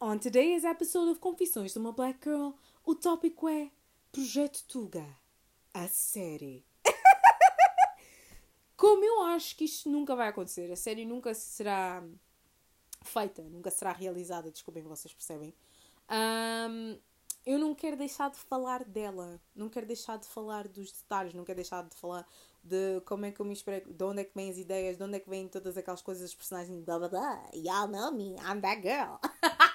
On today's episode of Confissões de uma Black Girl, o tópico é Projeto Tuga, a série. Como eu acho que isto nunca vai acontecer, a série nunca será feita, nunca será realizada, desculpem, vocês percebem. Um, eu não quero deixar de falar dela, não quero deixar de falar dos detalhes, não quero deixar de falar de como é que eu me expresso, de onde é que vêm as ideias, de onde é que vêm todas aquelas coisas, os personagens, blá blá blá, y'all know me, I'm that girl.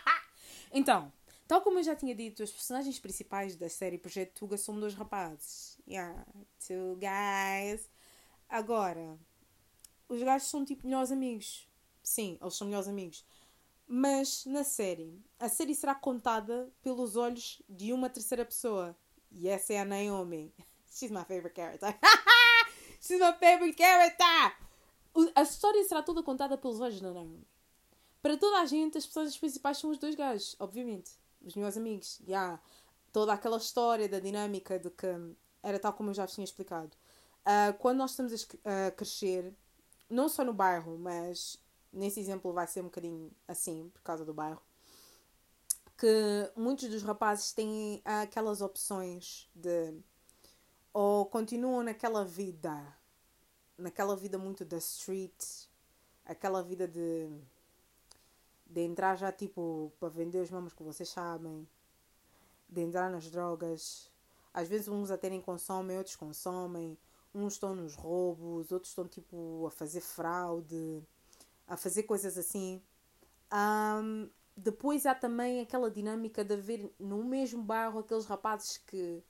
então, tal como eu já tinha dito, os personagens principais da série Projeto Tuga são dois rapazes. Yeah, two guys. Agora, os gajos são tipo melhores amigos. Sim, eles são melhores amigos. Mas na série, a série será contada pelos olhos de uma terceira pessoa. E essa é a Naomi. She's my favorite character. She's my favorite character! A história será toda contada pelos olhos da Naomi. Para toda a gente, as personagens principais são os dois gajos, obviamente. Os meus amigos. Já. Yeah. Toda aquela história da dinâmica de que era tal como eu já tinha explicado. Uh, quando nós estamos a, a crescer, não só no bairro, mas nesse exemplo vai ser um bocadinho assim, por causa do bairro, que muitos dos rapazes têm aquelas opções de ou continuam naquela vida, naquela vida muito da street, aquela vida de de entrar já tipo para vender os mamos que vocês sabem, de entrar nas drogas. Às vezes uns até nem consomem, outros consomem uns estão nos roubos, outros estão tipo a fazer fraude, a fazer coisas assim. Um, depois há também aquela dinâmica de haver no mesmo bairro aqueles rapazes que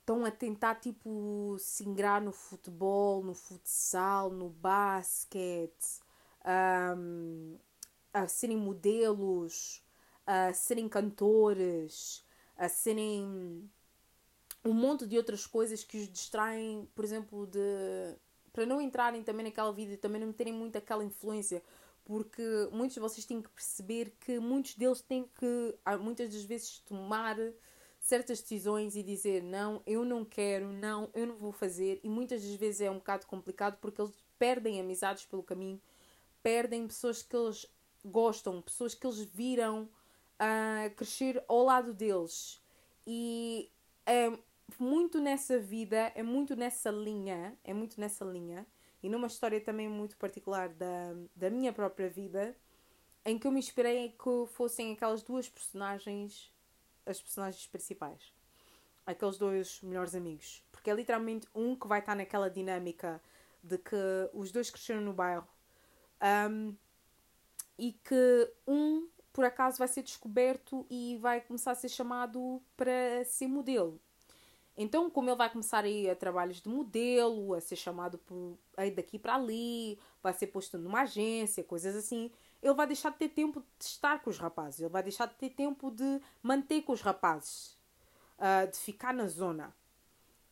estão a tentar tipo se ingrar no futebol, no futsal, no basquete, um, a serem modelos, a serem cantores, a serem um monte de outras coisas que os distraem, por exemplo, de para não entrarem também naquela vida e também não terem muito aquela influência, porque muitos de vocês têm que perceber que muitos deles têm que muitas das vezes tomar certas decisões e dizer não, eu não quero, não, eu não vou fazer, e muitas das vezes é um bocado complicado porque eles perdem amizades pelo caminho, perdem pessoas que eles gostam, pessoas que eles viram uh, crescer ao lado deles. E é, muito nessa vida, é muito nessa linha, é muito nessa linha, e numa história também muito particular da, da minha própria vida, em que eu me inspirei que fossem aquelas duas personagens, as personagens principais. Aqueles dois melhores amigos. Porque é literalmente um que vai estar naquela dinâmica de que os dois cresceram no bairro um, e que um, por acaso, vai ser descoberto e vai começar a ser chamado para ser modelo. Então, como ele vai começar a ir a trabalhos de modelo, a ser chamado por aí daqui para ali, vai ser posto numa agência, coisas assim, ele vai deixar de ter tempo de estar com os rapazes, ele vai deixar de ter tempo de manter com os rapazes, uh, de ficar na zona.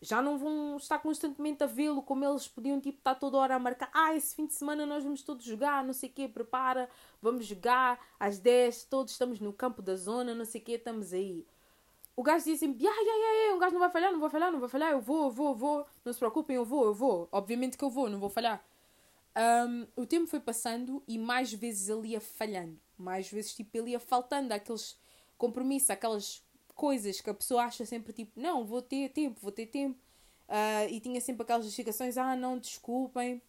Já não vão estar constantemente a vê-lo como eles podiam tipo, estar toda hora a marcar. Ah, esse fim de semana nós vamos todos jogar, não sei o quê, prepara, vamos jogar às 10, todos estamos no campo da zona, não sei o quê, estamos aí o gajo assim, yeah, yeah, yeah, yeah, um gajo não vai falhar, não vai falhar, não vai falhar, eu vou, eu vou, eu vou, não se preocupem, eu vou, eu vou. Obviamente que eu vou, não vou falhar. Um, o tempo foi passando e mais vezes ele ia falhando. Mais vezes, tipo, ele ia faltando aqueles compromissos, aquelas coisas que a pessoa acha sempre, tipo, não, vou ter tempo, vou ter tempo. Uh, e tinha sempre aquelas justificações, ah, não, desculpem.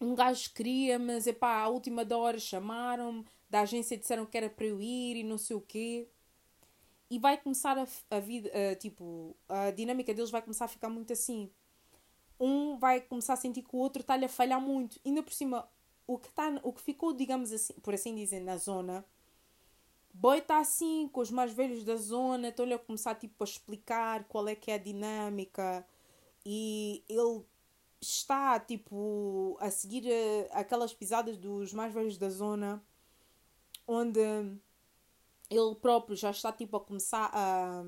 Um gajo queria, mas, epá, à última da hora chamaram-me, da agência disseram que era para eu ir e não sei o quê e vai começar a, a vida, uh, tipo, a dinâmica deles vai começar a ficar muito assim. Um vai começar a sentir que o outro está-lhe a falhar muito. Ainda por cima, o que, tá, o que ficou, digamos assim, por assim dizer, na zona, Boy está assim, com os mais velhos da zona, estão-lhe a começar tipo, a explicar qual é que é a dinâmica. E ele está tipo a seguir uh, aquelas pisadas dos mais velhos da zona onde ele próprio já está tipo a começar a,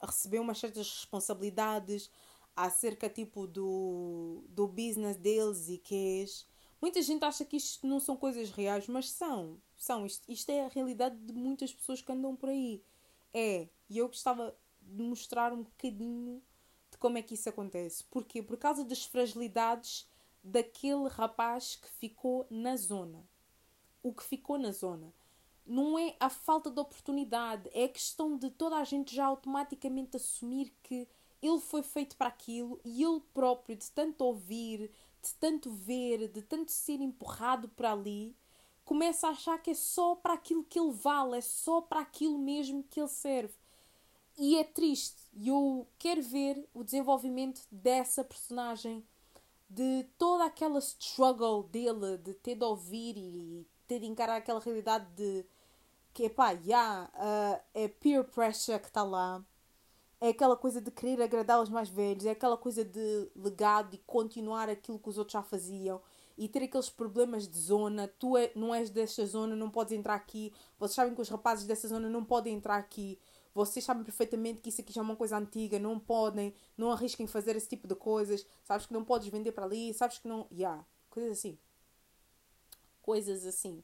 a receber umas certas responsabilidades acerca tipo do, do business deles e que muita gente acha que isto não são coisas reais mas são são isto, isto é a realidade de muitas pessoas que andam por aí. É e eu gostava de mostrar um bocadinho de como é que isso acontece. Porque por causa das fragilidades daquele rapaz que ficou na zona. O que ficou na zona. Não é a falta de oportunidade, é a questão de toda a gente já automaticamente assumir que ele foi feito para aquilo e ele próprio, de tanto ouvir, de tanto ver, de tanto ser empurrado para ali, começa a achar que é só para aquilo que ele vale, é só para aquilo mesmo que ele serve. E é triste. E eu quero ver o desenvolvimento dessa personagem, de toda aquela struggle dele, de ter de ouvir e ter de encarar aquela realidade de que, epá, yeah, uh, é peer pressure que está lá, é aquela coisa de querer agradar os mais velhos, é aquela coisa de legado e continuar aquilo que os outros já faziam e ter aqueles problemas de zona. Tu é, não és desta zona, não podes entrar aqui. Vocês sabem que os rapazes dessa zona não podem entrar aqui. Vocês sabem perfeitamente que isso aqui já é uma coisa antiga, não podem, não arrisquem fazer esse tipo de coisas. Sabes que não podes vender para ali, sabes que não. Yeah, coisas assim. Coisas assim.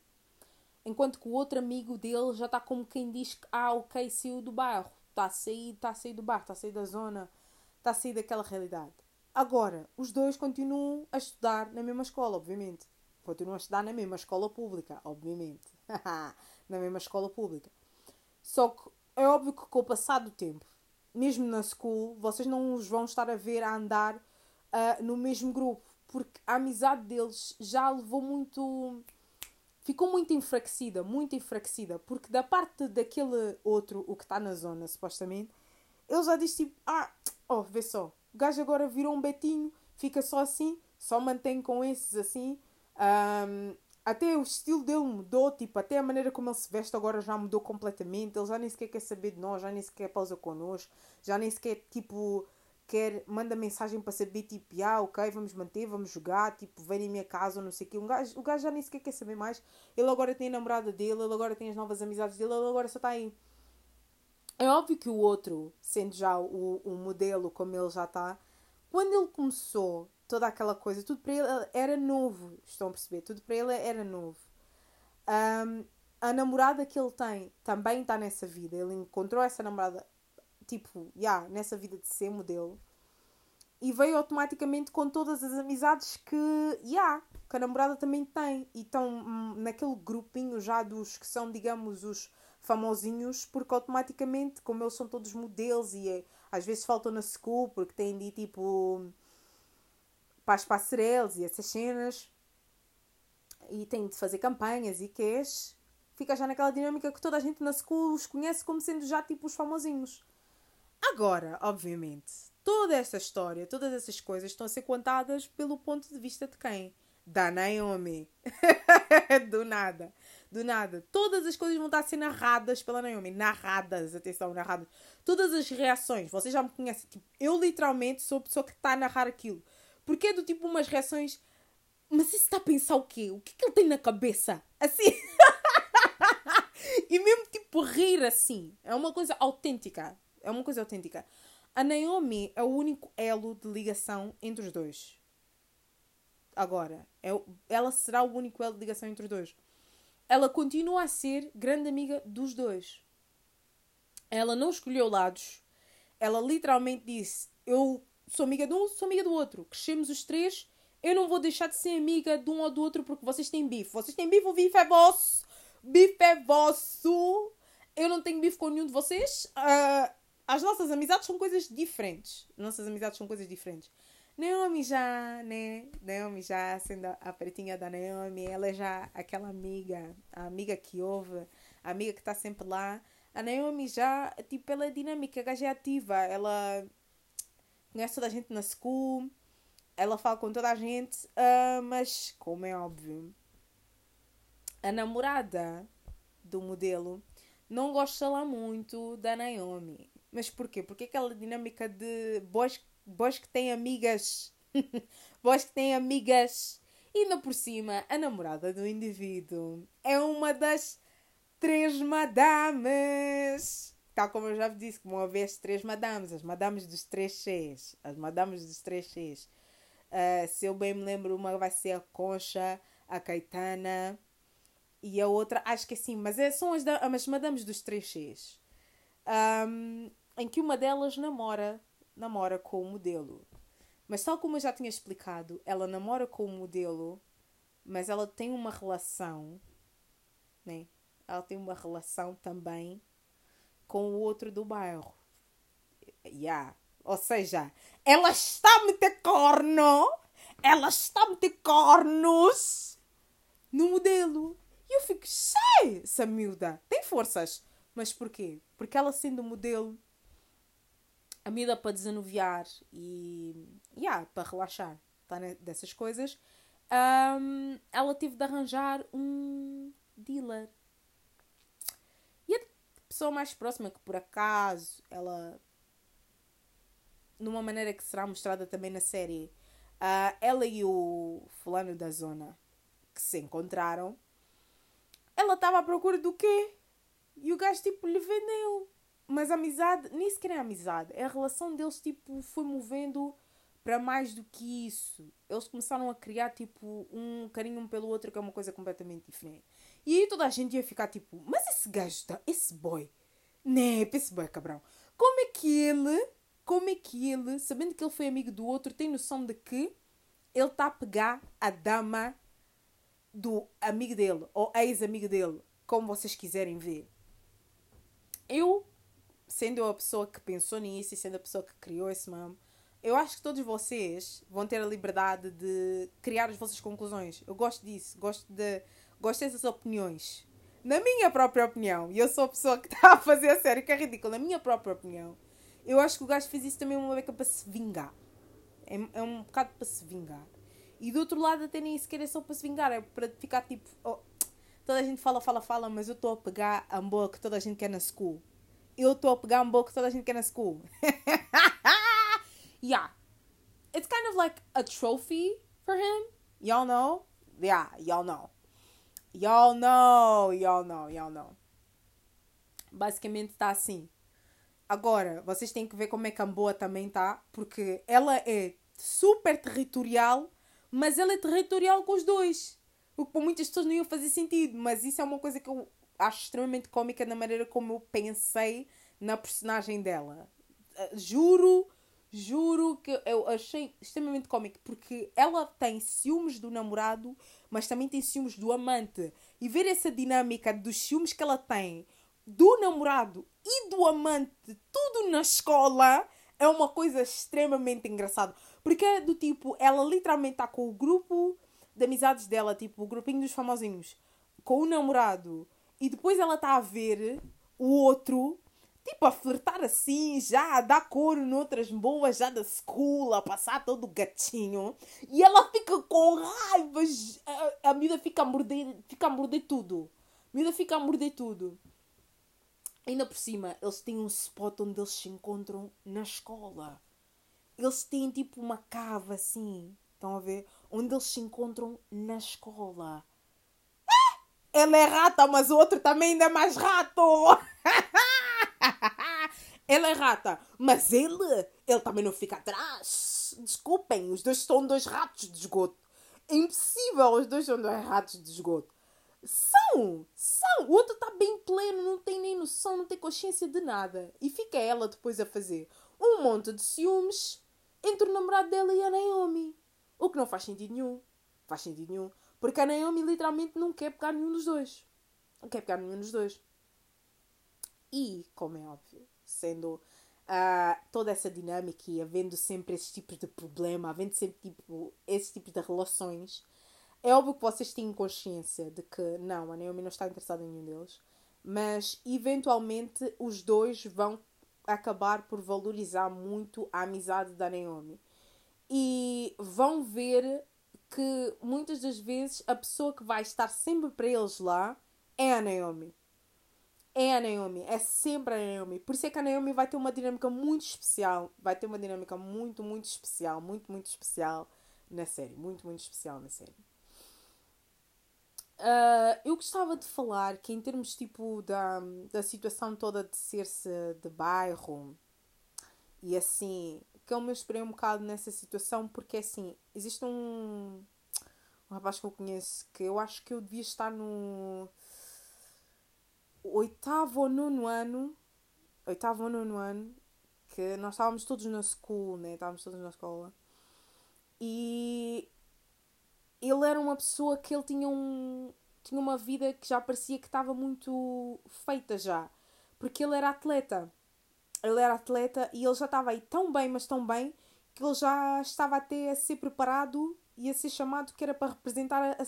Enquanto que o outro amigo dele já está como quem diz que, ah, ok, saiu do bairro. Está a sair, está a sair do bairro, está a sair da zona, está a sair daquela realidade. Agora, os dois continuam a estudar na mesma escola, obviamente. Continuam a estudar na mesma escola pública, obviamente. na mesma escola pública. Só que é óbvio que com o passar do tempo, mesmo na school, vocês não os vão estar a ver a andar uh, no mesmo grupo. Porque a amizade deles já levou muito. Ficou muito enfraquecida, muito enfraquecida. Porque da parte daquele outro, o que está na zona, supostamente, ele já diz tipo: Ah, oh, vê só, o gajo agora virou um betinho, fica só assim, só mantém com esses assim. Um, até o estilo dele mudou, tipo, até a maneira como ele se veste agora já mudou completamente. Ele já nem sequer quer saber de nós, já nem sequer pausa connosco, já nem sequer, tipo, quer, manda mensagem para saber, tipo, ah, ok, vamos manter, vamos jogar, tipo, vem em minha casa ou não sei o quê. Um gajo, o gajo já nem sequer quer saber mais. Ele agora tem a namorada dele, ele agora tem as novas amizades dele, ele agora só está aí. É óbvio que o outro, sendo já o, o modelo como ele já está, quando ele começou toda aquela coisa, tudo para ele era novo. Estão a perceber? Tudo para ele era novo. Um, a namorada que ele tem também está nessa vida. Ele encontrou essa namorada, tipo, já, yeah, nessa vida de ser modelo. E veio automaticamente com todas as amizades que, já, yeah, que a namorada também tem. E estão hum, naquele grupinho já dos que são, digamos, os famosinhos, porque automaticamente, como eles são todos modelos e é, às vezes faltam na school porque têm de tipo para as passarelas e essas cenas e têm de fazer campanhas e queixes, fica já naquela dinâmica que toda a gente na school os conhece como sendo já tipo os famosinhos. Agora, obviamente, toda essa história, todas essas coisas estão a ser contadas pelo ponto de vista de quem? Da Naomi. Do nada do nada. Todas as coisas vão estar a ser narradas pela Naomi. Narradas, atenção, narradas. Todas as reações, vocês já me conhecem. Tipo, eu literalmente sou a pessoa que está a narrar aquilo. Porque é do tipo umas reações. Mas isso está a pensar o quê? O que é que ele tem na cabeça? Assim. e mesmo tipo rir assim. É uma coisa autêntica. É uma coisa autêntica. A Naomi é o único elo de ligação entre os dois. Agora, é, ela será o único elo de ligação entre os dois ela continua a ser grande amiga dos dois. Ela não escolheu lados. Ela literalmente disse: Eu sou amiga de um, sou amiga do outro. Crescemos os três. Eu não vou deixar de ser amiga de um ou do outro porque vocês têm bife. Vocês têm bife, o bife é vosso. Bife é vosso. Eu não tenho bife com nenhum de vocês. Uh, as nossas amizades são coisas diferentes. Nossas amizades são coisas diferentes. Naomi já, né? Naomi já sendo a pretinha da Naomi, ela é já aquela amiga, a amiga que ouve, a amiga que está sempre lá. A Naomi já, tipo, ela é dinâmica, a gaja é ativa, ela conhece toda a gente na school, ela fala com toda a gente, uh, mas, como é óbvio, a namorada do modelo não gosta lá muito da Naomi. Mas porquê? Porque aquela dinâmica de boys Boys que têm amigas. Boys que têm amigas. E ainda por cima, a namorada do indivíduo é uma das três madames. Tal como eu já vos disse, como vez três madames. As madames dos três Cs. As madames dos três Cs. Uh, se eu bem me lembro, uma vai ser a Concha, a Caetana e a outra, acho que é sim, mas é, são as, as madames dos três Cs. Um, em que uma delas namora namora com o modelo. Mas tal como eu já tinha explicado, ela namora com o modelo, mas ela tem uma relação, né? ela tem uma relação também com o outro do bairro. Yeah. Ou seja, ela está a meter corno, ela está a meter cornos no modelo. E eu fico, sei, essa miúda tem forças. Mas porquê? Porque ela sendo modelo, a miúda para desanuviar e yeah, para relaxar tá, né, dessas coisas, um, ela teve de arranjar um dealer. E a pessoa mais próxima que por acaso ela numa maneira que será mostrada também na série, uh, ela e o fulano da zona que se encontraram, ela estava à procura do quê? E o gajo tipo lhe vendeu. Mas amizade, nem sequer é amizade, é a relação deles tipo foi movendo para mais do que isso. Eles começaram a criar tipo um carinho um pelo outro que é uma coisa completamente diferente. E aí toda a gente ia ficar tipo, mas esse gajo tá, esse boy, né, esse boy cabrão, como é que ele como é que ele, sabendo que ele foi amigo do outro, tem noção de que ele está a pegar a dama do amigo dele ou ex-amigo dele, como vocês quiserem ver. Eu, sendo a pessoa que pensou nisso e sendo a pessoa que criou esse mamo, eu acho que todos vocês vão ter a liberdade de criar as vossas conclusões. Eu gosto disso, gosto de gosto dessas opiniões. Na minha própria opinião, e eu sou a pessoa que está a fazer a série, que é ridículo, na minha própria opinião, eu acho que o gajo fez isso também uma beca para se vingar. É, é um bocado para se vingar. E do outro lado, até nem sequer é só para se vingar, é para ficar tipo. Oh, toda a gente fala, fala, fala, mas eu estou a pegar a boa que toda a gente quer na school. Eu estou a pegar a boa que toda a gente quer na school. yeah. It's kind of like a trophy for him. Y'all know? Yeah, y'all know. Y'all know, y'all know, y'all know. Basicamente está assim. Agora, vocês têm que ver como é que a Amboa também tá, porque ela é super territorial, mas ela é territorial com os dois. O que para muitas pessoas não ia fazer sentido, mas isso é uma coisa que eu acho extremamente cómica na maneira como eu pensei na personagem dela. Uh, juro, juro que eu achei extremamente cómico, porque ela tem ciúmes do namorado, mas também tem ciúmes do amante. E ver essa dinâmica dos ciúmes que ela tem do namorado e do amante, tudo na escola, é uma coisa extremamente engraçada. Porque é do tipo, ela literalmente está com o grupo de amizades dela, tipo, o grupinho dos famosinhos, com o namorado, e depois ela está a ver o outro, tipo, a flertar assim, já a dar coro noutras boas, já da school, a passar todo gatinho, e ela fica com raiva, a, a miúda fica a morder, fica a morder tudo. A miúda fica a morder tudo. Ainda por cima, eles têm um spot onde eles se encontram na escola. Eles têm tipo uma cava assim, estão a ver? Onde eles se encontram na escola. Ela é rata, mas o outro também ainda é mais rato. Ela é rata, mas ele, ele também não fica atrás. Desculpem, os dois são dois ratos de esgoto. É impossível, os dois são dois ratos de esgoto. São! São! O outro está bem pleno, não tem nem noção, não tem consciência de nada. E fica ela depois a fazer um monte de ciúmes entre o namorado dela e a Naomi. O que não faz sentido nenhum. Faz sentido nenhum. Porque a Naomi literalmente não quer pegar nenhum dos dois. Não quer pegar nenhum dos dois. E, como é óbvio, sendo uh, toda essa dinâmica e havendo sempre esses tipos de problema, havendo sempre tipo, esses tipos de relações, é óbvio que vocês têm consciência de que não, a Naomi não está interessada em nenhum deles, mas eventualmente os dois vão acabar por valorizar muito a amizade da Naomi. E vão ver que muitas das vezes a pessoa que vai estar sempre para eles lá é a Naomi. É a Naomi, é sempre a Naomi. Por isso é que a Naomi vai ter uma dinâmica muito especial. Vai ter uma dinâmica muito, muito especial. Muito, muito especial na série. Muito, muito especial na série. Uh, eu gostava de falar que em termos tipo da, da situação toda de ser-se de bairro e assim, que eu me esperei um bocado nessa situação porque assim, existe um, um rapaz que eu conheço que eu acho que eu devia estar no oitavo ou nono ano, oitavo ou nono ano, que nós estávamos todos na school, né? Estávamos todos na escola. E ele era uma pessoa que ele tinha um, tinha uma vida que já parecia que estava muito feita já. Porque ele era atleta. Ele era atleta e ele já estava aí tão bem, mas tão bem, que ele já estava até a ser preparado e a ser chamado que era para representar, a,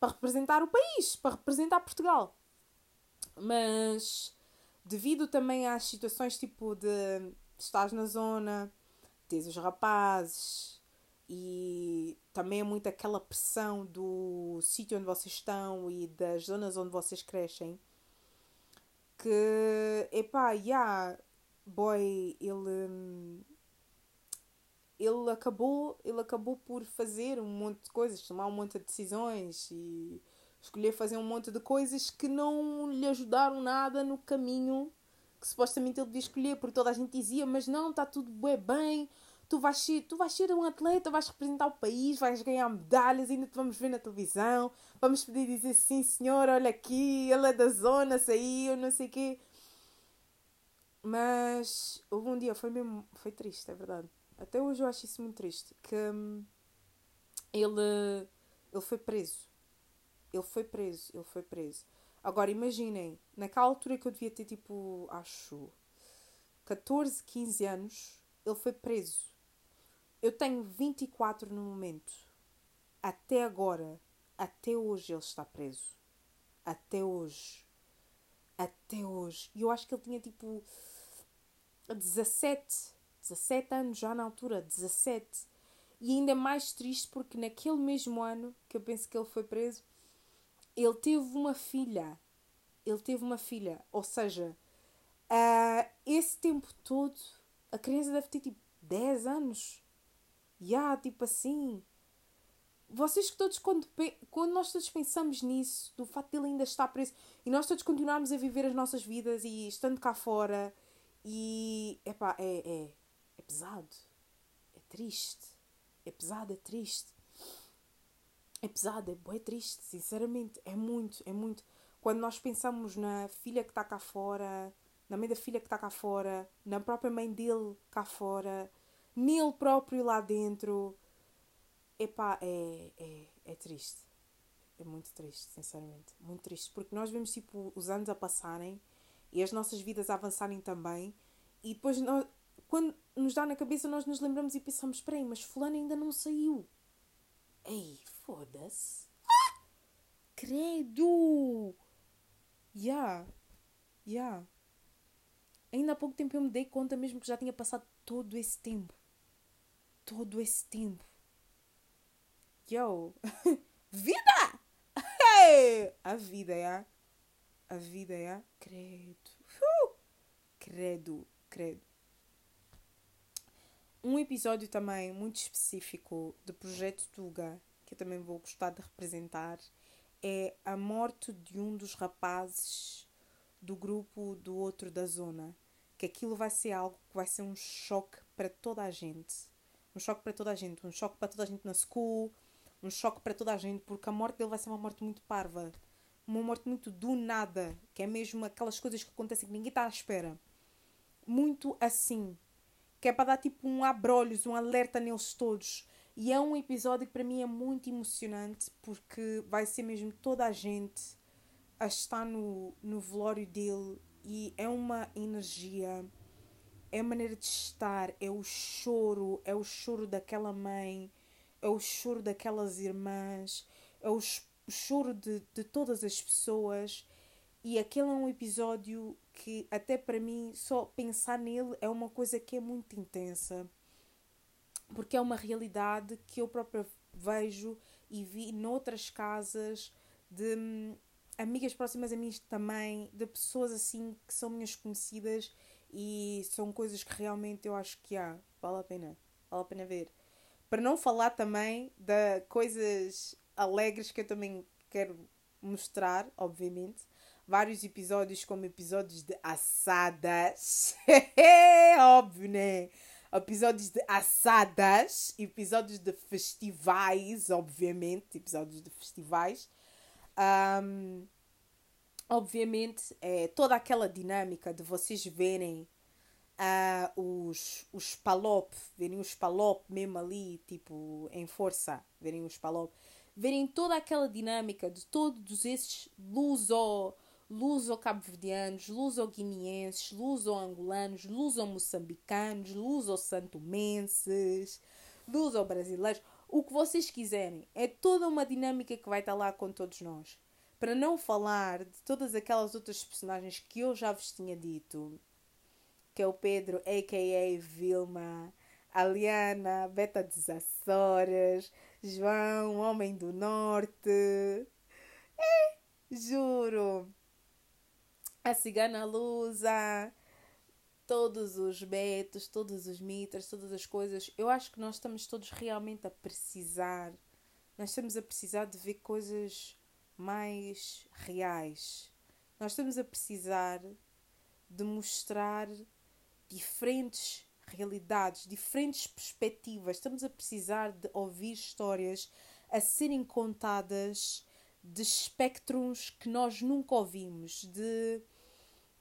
para representar o país, para representar Portugal. Mas devido também às situações tipo de estás na zona, tens os rapazes e também é muito aquela pressão do sítio onde vocês estão e das zonas onde vocês crescem que epá, yeah, boy, ele ele acabou, ele acabou por fazer um monte de coisas, tomar um monte de decisões e escolher fazer um monte de coisas que não lhe ajudaram nada no caminho que supostamente ele devia escolher, porque toda a gente dizia, mas não, está tudo bem, bem tu vais, ser, tu vais ser um atleta, vais representar o país, vais ganhar medalhas, ainda te vamos ver na televisão, vamos poder dizer sim senhor, olha aqui, ele é da zona, saiu, não sei o quê. Mas houve um dia, foi mesmo, foi triste, é verdade. Até hoje eu acho isso muito triste, que hum, ele, ele foi preso ele foi preso, ele foi preso. Agora imaginem, naquela altura que eu devia ter tipo, acho, 14, 15 anos, ele foi preso. Eu tenho 24 no momento. Até agora, até hoje ele está preso. Até hoje. Até hoje. E eu acho que ele tinha tipo 17, 17 anos já na altura, 17. E ainda mais triste porque naquele mesmo ano que eu penso que ele foi preso, ele teve uma filha. Ele teve uma filha. Ou seja, uh, esse tempo todo, a criança deve ter tipo 10 anos. Já, yeah, tipo assim. Vocês que todos, quando, quando nós todos pensamos nisso, do facto de ele ainda estar preso, e nós todos continuarmos a viver as nossas vidas e estando cá fora, e epá, é, é, é pesado. É triste. É pesado, é triste é pesado, é bem triste, sinceramente, é muito, é muito. Quando nós pensamos na filha que está cá fora, na mãe da filha que está cá fora, na própria mãe dele cá fora, nele próprio lá dentro, epá, é, é, é triste. É muito triste, sinceramente. Muito triste. Porque nós vemos, tipo, os anos a passarem e as nossas vidas avançarem também. E depois, nós, quando nos dá na cabeça, nós nos lembramos e pensamos: espera aí, mas Fulano ainda não saiu. Ei, foda-se. Credo! Yeah. Yeah. Ainda há pouco tempo eu me dei conta mesmo que já tinha passado todo esse tempo. Todo esse tempo. Yo! vida! Hey! A vida, é? A vida, é? Credo. Uh! Credo, credo um episódio também muito específico do Projeto Tuga, que eu também vou gostar de representar, é a morte de um dos rapazes do grupo do outro da zona. Que aquilo vai ser algo que vai ser um choque para toda a gente. Um choque para toda a gente. Um choque para toda a gente na school. Um choque para toda a gente, porque a morte dele vai ser uma morte muito parva. Uma morte muito do nada. Que é mesmo aquelas coisas que acontecem que ninguém está à espera. Muito assim que é para dar tipo um abrolhos, um alerta neles todos. E é um episódio que para mim é muito emocionante porque vai ser mesmo toda a gente a estar no, no velório dele e é uma energia, é a maneira de estar, é o choro, é o choro daquela mãe, é o choro daquelas irmãs, é o choro de, de todas as pessoas. E aquele é um episódio que até para mim só pensar nele é uma coisa que é muito intensa porque é uma realidade que eu própria vejo e vi noutras casas de hum, amigas próximas a mim também, de pessoas assim que são minhas conhecidas e são coisas que realmente eu acho que há, vale a pena, vale a pena ver. Para não falar também de coisas alegres que eu também quero mostrar, obviamente, vários episódios como episódios de assadas. Óbvio, né? Episódios de assadas, episódios de festivais, obviamente, episódios de festivais. Um, obviamente, é toda aquela dinâmica de vocês verem uh, os, os palop, verem os palop mesmo ali, tipo, em força, verem os palop verem toda aquela dinâmica de todos esses luso, luso-cabo-verdianos, luso-guineenses, luso-angolanos, luso-moçambicanos, luso-santomenses, luso-brasileiros, o que vocês quiserem. É toda uma dinâmica que vai estar lá com todos nós. Para não falar de todas aquelas outras personagens que eu já vos tinha dito, que é o Pedro, a.k.a. Vilma, a Liana, Beta dos Açores, João, Homem do Norte. É, juro. A Cigana Lusa, todos os Betos, todos os Mitras, todas as coisas. Eu acho que nós estamos todos realmente a precisar. Nós estamos a precisar de ver coisas mais reais. Nós estamos a precisar de mostrar diferentes realidades, diferentes perspectivas. Estamos a precisar de ouvir histórias a serem contadas de espectros que nós nunca ouvimos, de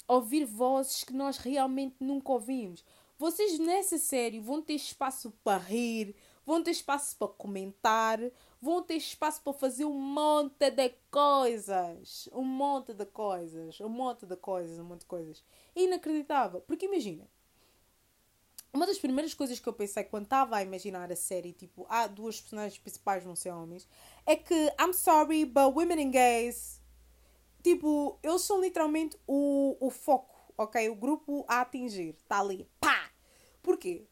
ouvir vozes que nós realmente nunca ouvimos. Vocês nessa série vão ter espaço para rir, vão ter espaço para comentar, vão ter espaço para fazer um monte de coisas. Um monte de coisas, um monte de coisas, um monte de coisas. Inacreditável. Porque imagina, uma das primeiras coisas que eu pensei quando estava a imaginar a série, tipo, há duas personagens principais vão ser homens, é que I'm sorry, but women and gays, tipo, eles são literalmente o, o foco, ok? O grupo a atingir, está ali, pá! Porquê?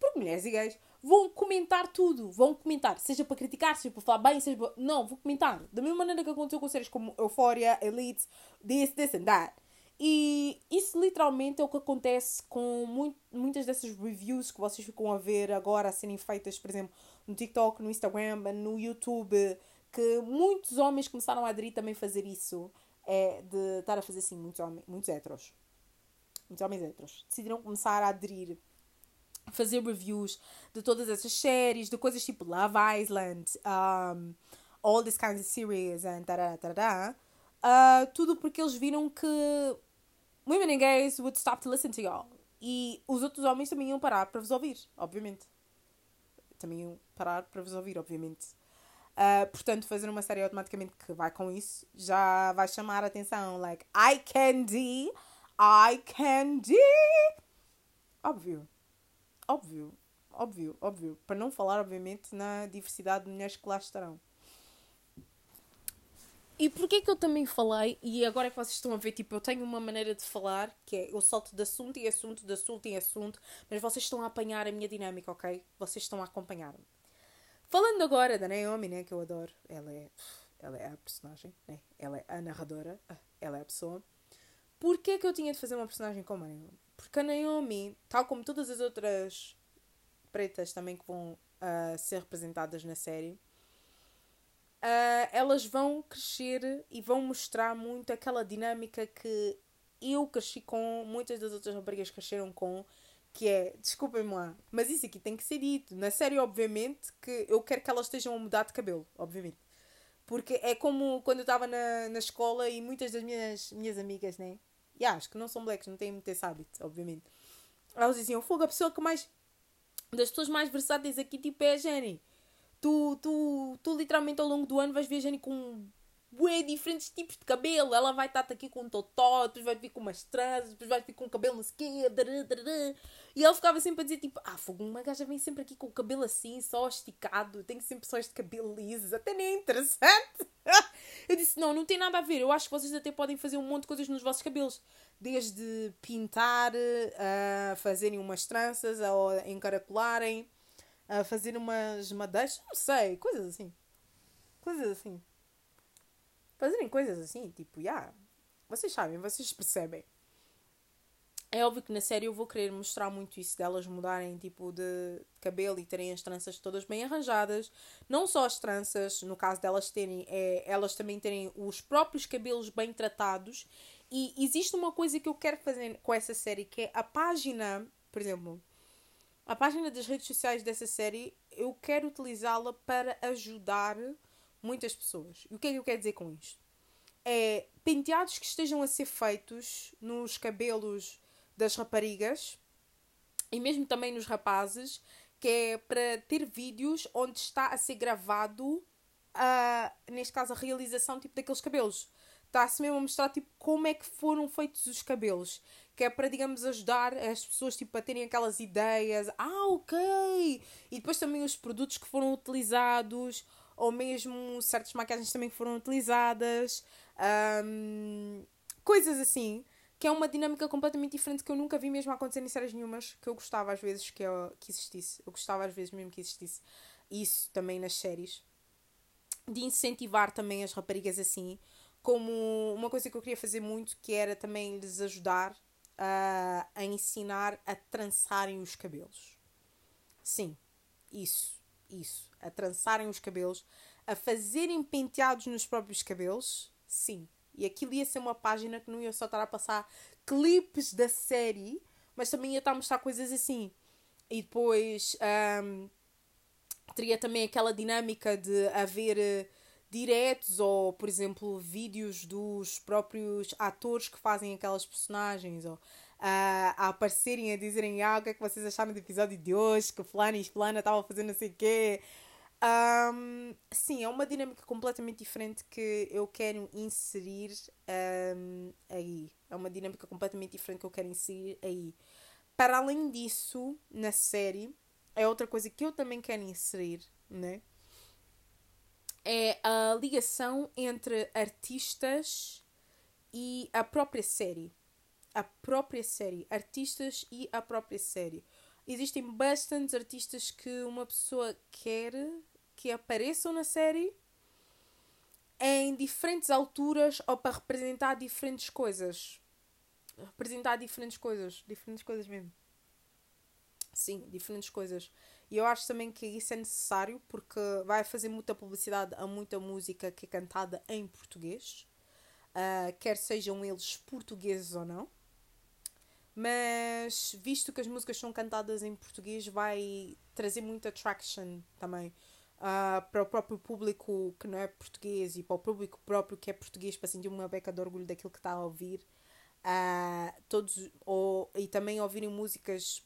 Porque mulheres e gays vão comentar tudo, vão comentar, seja para criticar, seja para falar bem, seja para... Não, vou comentar. Da mesma maneira que aconteceu com séries como Euphoria, Elite, this, this and that. E isso literalmente é o que acontece com muito, muitas dessas reviews que vocês ficam a ver agora a serem feitas, por exemplo, no TikTok, no Instagram, no YouTube, que muitos homens começaram a aderir também a fazer isso. É de estar a fazer assim, muitos homens, muitos heteros. Muitos homens heteros. Decidiram começar a aderir fazer reviews de todas essas séries, de coisas tipo Love Island, um, all these kinds of series, and tarará, tarará, uh, tudo porque eles viram que women and gays would stop to listen to y'all. E os outros homens também iam parar para vos ouvir, obviamente. Também iam parar para vos ouvir, obviamente. Uh, portanto, fazer uma série automaticamente que vai com isso já vai chamar a atenção. Like, I can do, I can do. Óbvio. Óbvio. Óbvio, óbvio. Para não falar, obviamente, na diversidade de mulheres que lá estarão. E porquê que eu também falei, e agora é que vocês estão a ver, tipo, eu tenho uma maneira de falar, que é eu salto de assunto em assunto, de assunto em assunto, mas vocês estão a apanhar a minha dinâmica, ok? Vocês estão a acompanhar-me. Falando agora da Naomi, né, que eu adoro, ela é, ela é a personagem, né? Ela é a narradora, ela é a pessoa. Porquê que eu tinha de fazer uma personagem como a Naomi? Porque a Naomi, tal como todas as outras pretas também que vão uh, ser representadas na série, uh, elas vão crescer e vão mostrar muito aquela dinâmica que eu cresci com, muitas das outras raparigas cresceram com, que é, desculpem-me lá, mas isso aqui tem que ser dito. Na série, obviamente, que eu quero que elas estejam a mudar de cabelo, obviamente. Porque é como quando eu estava na, na escola e muitas das minhas, minhas amigas, né? E acho que não são blacks, não têm muito esse hábito, obviamente. Elas diziam, fogo, a pessoa que mais. Das pessoas mais versáteis aqui, tipo, é a Jenny tu, tu, tu literalmente ao longo do ano vais Jenny com bué, diferentes tipos de cabelo. Ela vai estar aqui com um totó, depois vai vir com umas tranças, depois vai vir com o cabelo no esquerdo. E ela ficava sempre a dizer tipo, ah, fogo, uma gaja vem sempre aqui com o cabelo assim, só esticado, tem sempre só este cabelo liso, até nem é interessante. Eu disse, não, não tem nada a ver. Eu acho que vocês até podem fazer um monte de coisas nos vossos cabelos. Desde pintar, a fazerem umas tranças, ou encaracolarem a fazer umas madeixas, não sei, coisas assim. Coisas assim. Fazerem coisas assim, tipo, já. Yeah, vocês sabem, vocês percebem. É óbvio que na série eu vou querer mostrar muito isso delas mudarem tipo de cabelo e terem as tranças todas bem arranjadas. Não só as tranças, no caso delas terem, é, elas também terem os próprios cabelos bem tratados. E existe uma coisa que eu quero fazer com essa série que é a página, por exemplo, a página das redes sociais dessa série eu quero utilizá-la para ajudar muitas pessoas. E o que é que eu quero dizer com isto? É penteados que estejam a ser feitos nos cabelos das raparigas e mesmo também nos rapazes, que é para ter vídeos onde está a ser gravado a, neste caso, a realização tipo, daqueles cabelos. Está-se mesmo a mostrar tipo, como é que foram feitos os cabelos. Que é para, digamos, ajudar as pessoas tipo, a terem aquelas ideias. Ah, ok! E depois também os produtos que foram utilizados, ou mesmo certas maquiagens também foram utilizadas. Um, coisas assim que é uma dinâmica completamente diferente que eu nunca vi mesmo acontecer em séries nenhumas, que eu gostava às vezes que, eu, que existisse. Eu gostava às vezes mesmo que existisse isso também nas séries. De incentivar também as raparigas assim, como uma coisa que eu queria fazer muito, que era também lhes ajudar a, a ensinar a trançarem os cabelos. Sim, isso, isso. A trançarem os cabelos, a fazerem penteados nos próprios cabelos, sim e aquilo ia ser uma página que não ia só estar a passar clipes da série, mas também ia estar a mostrar coisas assim. E depois um, teria também aquela dinâmica de haver uh, diretos ou, por exemplo, vídeos dos próprios atores que fazem aquelas personagens ou uh, a aparecerem a dizerem ah, o que é que vocês acharam do episódio de hoje, que fulano e fulana estavam fazendo não sei o quê. Um, sim, é uma dinâmica completamente diferente que eu quero inserir um, aí. É uma dinâmica completamente diferente que eu quero inserir aí. Para além disso, na série, é outra coisa que eu também quero inserir, né? É a ligação entre artistas e a própria série. A própria série. Artistas e a própria série existem bastantes artistas que uma pessoa quer que apareçam na série em diferentes alturas ou para representar diferentes coisas. Representar diferentes coisas. Diferentes coisas mesmo. Sim, diferentes coisas. E eu acho também que isso é necessário porque vai fazer muita publicidade a muita música que é cantada em português, uh, quer sejam eles portugueses ou não. Mas visto que as músicas são cantadas em português, vai trazer muita traction também uh, para o próprio público que não é português e para o público próprio que é português para sentir uma beca de orgulho daquilo que está a ouvir. Uh, todos, ou, e também ouvirem músicas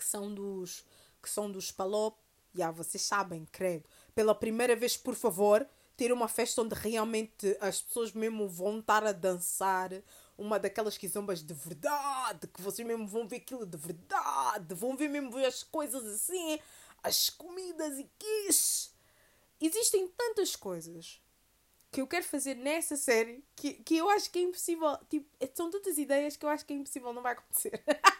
que são dos que são dos Palop. Já yeah, vocês sabem, credo. Pela primeira vez, por favor, ter uma festa onde realmente as pessoas mesmo vão estar a dançar uma daquelas quizombas de verdade, que vocês mesmo vão ver aquilo de verdade, vão ver mesmo ver as coisas assim, as comidas e quis. Existem tantas coisas que eu quero fazer nessa série que, que eu acho que é impossível. Tipo, são tantas ideias que eu acho que é impossível, não vai acontecer.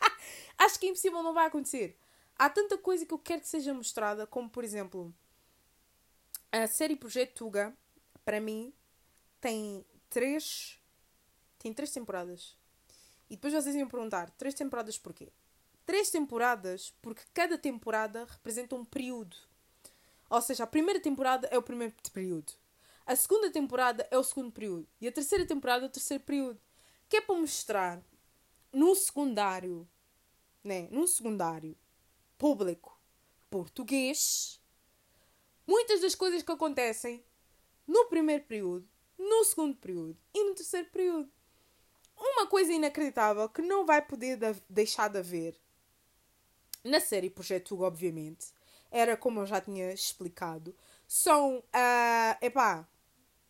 acho que é impossível, não vai acontecer. Há tanta coisa que eu quero que seja mostrada, como por exemplo, a série Projeto Tuga, para mim, tem três tem três temporadas. E depois vocês iam perguntar: três temporadas porquê? Três temporadas porque cada temporada representa um período. Ou seja, a primeira temporada é o primeiro período. A segunda temporada é o segundo período. E a terceira temporada é o terceiro período. Que é para mostrar num secundário, né? Num secundário público português, muitas das coisas que acontecem no primeiro período, no segundo período e no terceiro período uma coisa inacreditável que não vai poder deixar de haver na série Projeto Hugo, obviamente, era como eu já tinha explicado, são, uh, epá,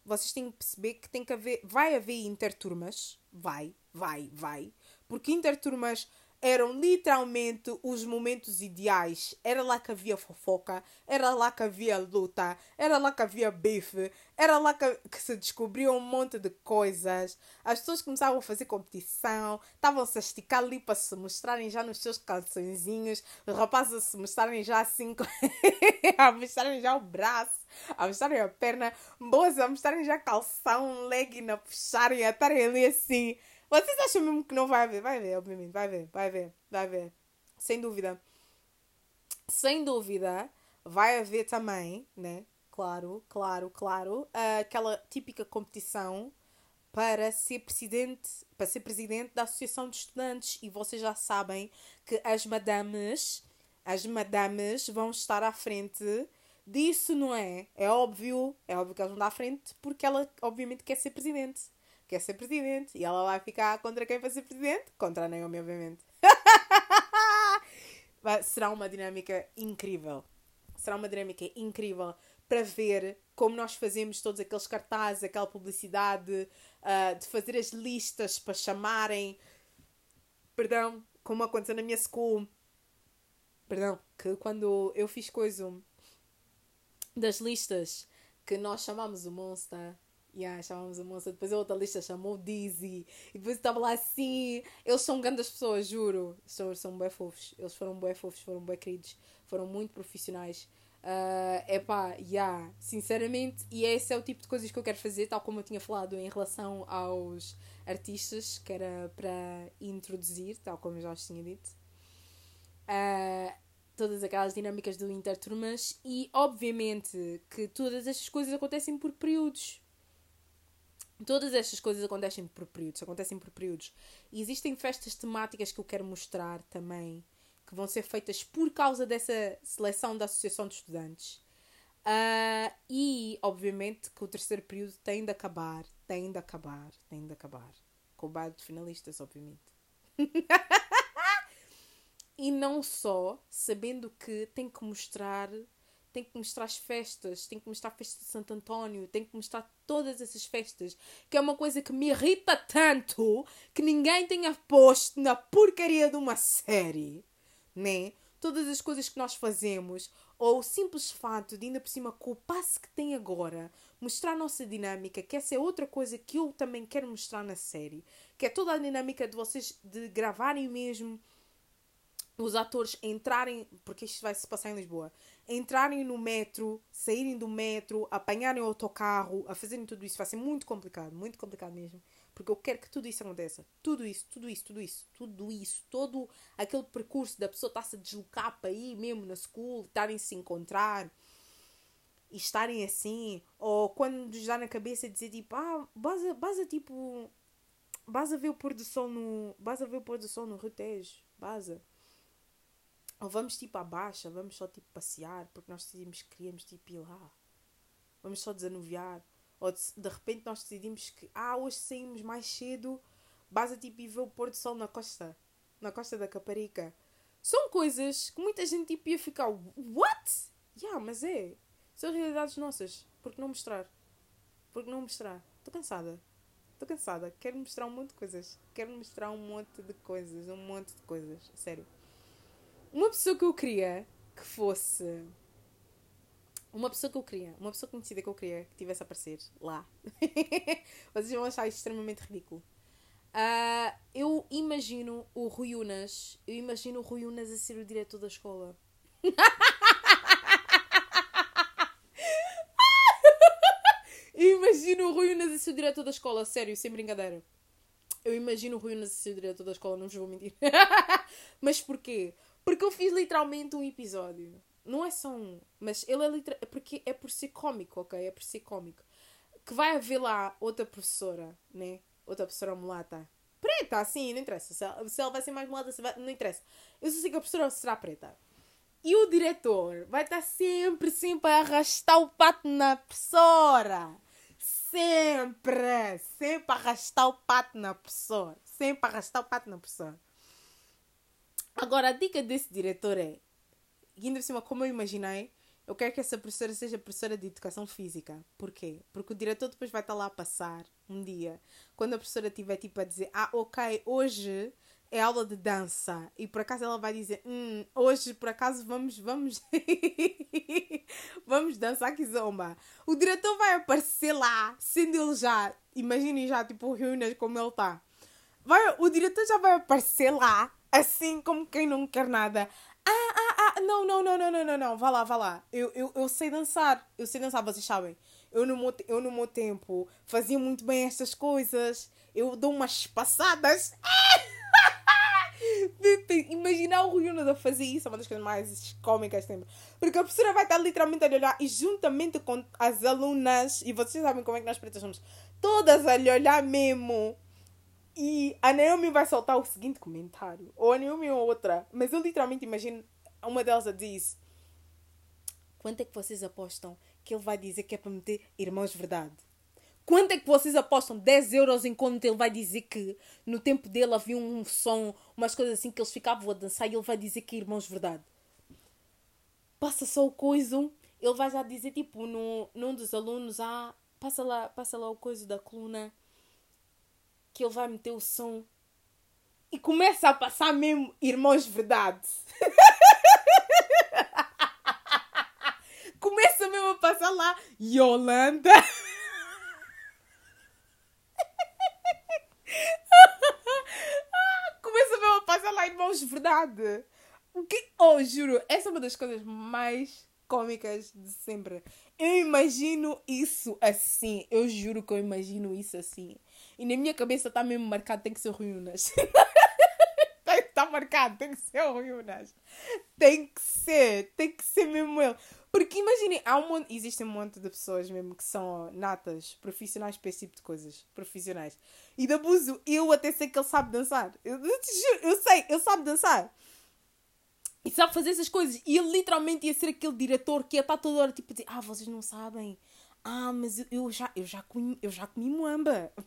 vocês têm que perceber que tem que haver, vai haver interturmas, vai, vai, vai, porque interturmas eram literalmente os momentos ideais. Era lá que havia fofoca, era lá que havia luta, era lá que havia bife, era lá que, que se descobriu um monte de coisas. As pessoas começavam a fazer competição, estavam-se a esticar ali para se mostrarem já nos seus calçõezinhos, os rapazes a se mostrarem já assim, a mostrarem já o braço, a mostrarem a perna, boas a mostrarem já calção, legging, a puxarem, a estarem ali assim. Vocês acham mesmo que não vai haver? Vai haver, obviamente. Vai haver, vai haver, vai haver. Sem dúvida. Sem dúvida, vai haver também, né? Claro, claro, claro. Aquela típica competição para ser presidente, para ser presidente da Associação de Estudantes. E vocês já sabem que as madames, as madames vão estar à frente disso, não é? É óbvio, é óbvio que elas vão estar à frente porque ela, obviamente, quer ser presidente quer ser presidente. E ela vai ficar contra quem vai ser presidente? Contra a Naomi, obviamente. Será uma dinâmica incrível. Será uma dinâmica incrível. para ver como nós fazemos todos aqueles cartazes, aquela publicidade, uh, de fazer as listas para chamarem. Perdão, como aconteceu na minha school. Perdão, que quando eu fiz coisa das listas que nós chamamos o Monster. Yeah, chamamos o Monster. Depois a outra lista chamou Dizzy. E depois estava lá assim. Eles são grandes pessoas, juro. São, são bem fofos. Eles foram bem fofos, foram bem queridos. Foram muito profissionais. Uh, epá, yeah, sinceramente, e esse é o tipo de coisas que eu quero fazer, tal como eu tinha falado em relação aos artistas, que era para introduzir, tal como eu já os tinha dito. Uh, todas aquelas dinâmicas do interturmas e obviamente que todas estas coisas acontecem por períodos. Todas estas coisas acontecem por períodos, acontecem por períodos. E existem festas temáticas que eu quero mostrar também que vão ser feitas por causa dessa seleção da Associação de Estudantes. Uh, e, obviamente, que o terceiro período tem de acabar, tem de acabar, tem de acabar. Com o baile de finalistas, obviamente. e não só, sabendo que tem que mostrar tem que mostrar as festas, tem que mostrar a festa de Santo António, tem que mostrar todas essas festas, que é uma coisa que me irrita tanto que ninguém tenha posto na porcaria de uma série né? Todas as coisas que nós fazemos, ou o simples fato de, ainda por cima, com o passo que tem agora, mostrar a nossa dinâmica, que essa é outra coisa que eu também quero mostrar na série, que é toda a dinâmica de vocês de gravarem mesmo os atores entrarem, porque isto vai se passar em Lisboa, entrarem no metro, saírem do metro, apanharem o autocarro, a fazerem tudo isso, vai ser muito complicado, muito complicado mesmo. Porque eu quero que tudo isso aconteça. Tudo isso, tudo isso, tudo isso, tudo isso, todo aquele percurso da pessoa estar-se a deslocar para ir mesmo na school, estarem se encontrar e estarem assim, ou quando nos dá na cabeça dizer tipo, ah, basta, basta tipo, basta ver o pôr do sol no, basta ver o pôr do sol no Rio Tejo, basta. Ou vamos tipo à baixa, vamos só tipo passear, porque nós decidimos que queríamos tipo ir lá. Vamos só desanuviar. Ou de, de, repente nós decidimos que, ah, hoje saímos mais cedo, basta tipo ir ver o pôr do sol na costa, na costa da Caparica. São coisas que muita gente tipo ia ficar, what? Yeah, mas é. São realidades nossas. Por que não mostrar? Por que não mostrar? Estou cansada. Estou cansada. Quero mostrar um monte de coisas. Quero mostrar um monte de coisas. Um monte de coisas. Sério. Uma pessoa que eu queria que fosse uma pessoa que eu queria, uma pessoa conhecida que eu queria que tivesse a aparecer lá. Vocês vão achar extremamente ridículo. Uh, eu imagino o Rui Unas, eu imagino o Rui Unas a ser o diretor da escola. eu imagino o Rui Unas a ser o diretor da escola, sério, sem brincadeira. Eu imagino o Rui Unas a ser o diretor da escola, não vos vou mentir. Mas porquê? Porque eu fiz literalmente um episódio não é só um, mas ele é literal, porque é por ser cómico, ok? É por ser cómico. Que vai haver lá outra professora, né? Outra professora mulata. Preta, assim, não interessa. Se ela, se ela vai ser mais mulata, vai, não interessa. Eu só sei que a professora será preta. E o diretor vai estar sempre, sempre a arrastar o pato na professora. Sempre, sempre a arrastar o pato na professora. Sempre a arrastar o pato na professora. Agora, a dica desse diretor é ainda por cima, como eu imaginei, eu quero que essa professora seja professora de educação física. Porquê? Porque o diretor depois vai estar lá a passar um dia, quando a professora estiver tipo a dizer: Ah, ok, hoje é aula de dança. E por acaso ela vai dizer: Hum, hoje por acaso vamos, vamos, vamos dançar que zomba. O diretor vai aparecer lá, sendo ele já, imaginem já, tipo, reúnas como ele está. Vai, o diretor já vai aparecer lá, assim como quem não quer nada. Ah, ah, ah, não, não, não, não, não, não, não, vá lá, vá lá. Eu, eu, eu sei dançar, eu sei dançar, vocês sabem. Eu no, meu, eu no meu tempo fazia muito bem estas coisas. Eu dou umas passadas. Imaginar o Rui a fazer isso é uma das coisas mais cómicas sempre. Porque a professora vai estar literalmente a olhar e juntamente com as alunas, e vocês sabem como é que nós pretas somos, todas a olhar mesmo. E a Naomi vai soltar o seguinte comentário. Ou a Naomi ou outra. Mas eu literalmente imagino uma delas a diz: Quanto é que vocês apostam que ele vai dizer que é para meter irmãos verdade? Quanto é que vocês apostam 10 euros enquanto ele vai dizer que no tempo dele havia um som, umas coisas assim que eles ficavam a dançar e ele vai dizer que é irmãos verdade? Passa só o coiso ele vai já dizer, tipo, no, num dos alunos, ah, passa lá, passa lá o coisa da coluna, que ele vai meter o som e começa a passar mesmo irmãos verdade. começa mesmo a passar lá Yolanda. começa mesmo a passar lá irmãos verdade. Que? Oh, juro, essa é uma das coisas mais cómicas de sempre. Eu imagino isso assim. Eu juro que eu imagino isso assim. E na minha cabeça está mesmo marcado, tem que ser Ruinas. Está marcado, tem que ser Ruinas. Tem que ser, tem que ser mesmo ele. Porque imaginem, há um monte, existe um monte de pessoas mesmo que são natas, profissionais para esse tipo de coisas. Profissionais. E de abuso, eu até sei que ele sabe dançar. Eu, eu te juro, eu sei, ele sabe dançar. E sabe fazer essas coisas. E ele literalmente ia ser aquele diretor que ia estar toda hora tipo a dizer: Ah, vocês não sabem. Ah, mas eu, eu já, eu, já comi, eu já comi muamba.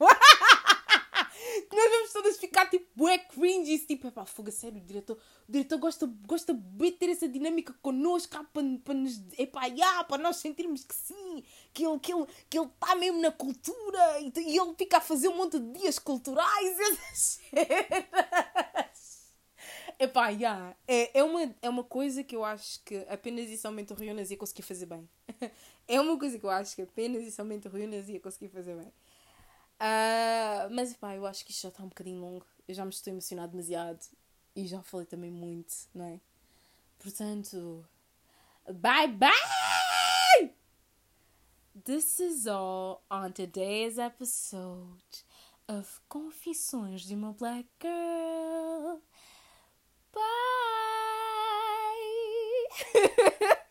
nós vamos todas ficar tipo bué cringe. Tipo, pá, fogo, sério, o diretor, o diretor gosta, gosta de ter essa dinâmica connosco para, para nos, epá, yeah, para nós sentirmos que sim, que ele está que ele, que ele tá mesmo na cultura e, e ele fica a fazer um monte de dias culturais. Essas Epá, yeah. é, é, uma, é uma coisa que eu acho que apenas e somente o Rionas ia conseguir fazer bem. é uma coisa que eu acho que apenas e somente o Rionas ia conseguir fazer bem. Uh, mas epá, eu acho que isto já está um bocadinho longo. Eu já me estou emocionado demasiado. E já falei também muito, não é? Portanto, bye bye! This is all on today's episode of Confissões de uma Black Girl. Bye!